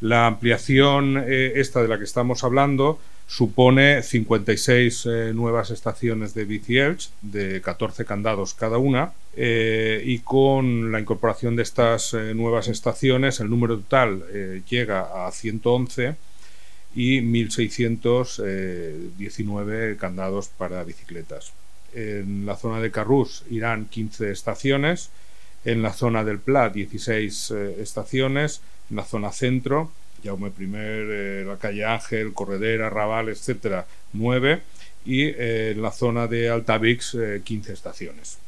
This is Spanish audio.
La ampliación esta de la que estamos hablando supone 56 eh, nuevas estaciones de bici de 14 candados cada una, eh, y con la incorporación de estas eh, nuevas estaciones el número total llega a 111 y 1.619 candados para bicicletas. En la zona de Carrús irán 15 estaciones, en la zona del Pla 16 estaciones, en la zona centro Jaume I, eh, la calle Ángel, Corredera, Raval, etcétera, 9 y eh, en la zona de Altavix 15 estaciones.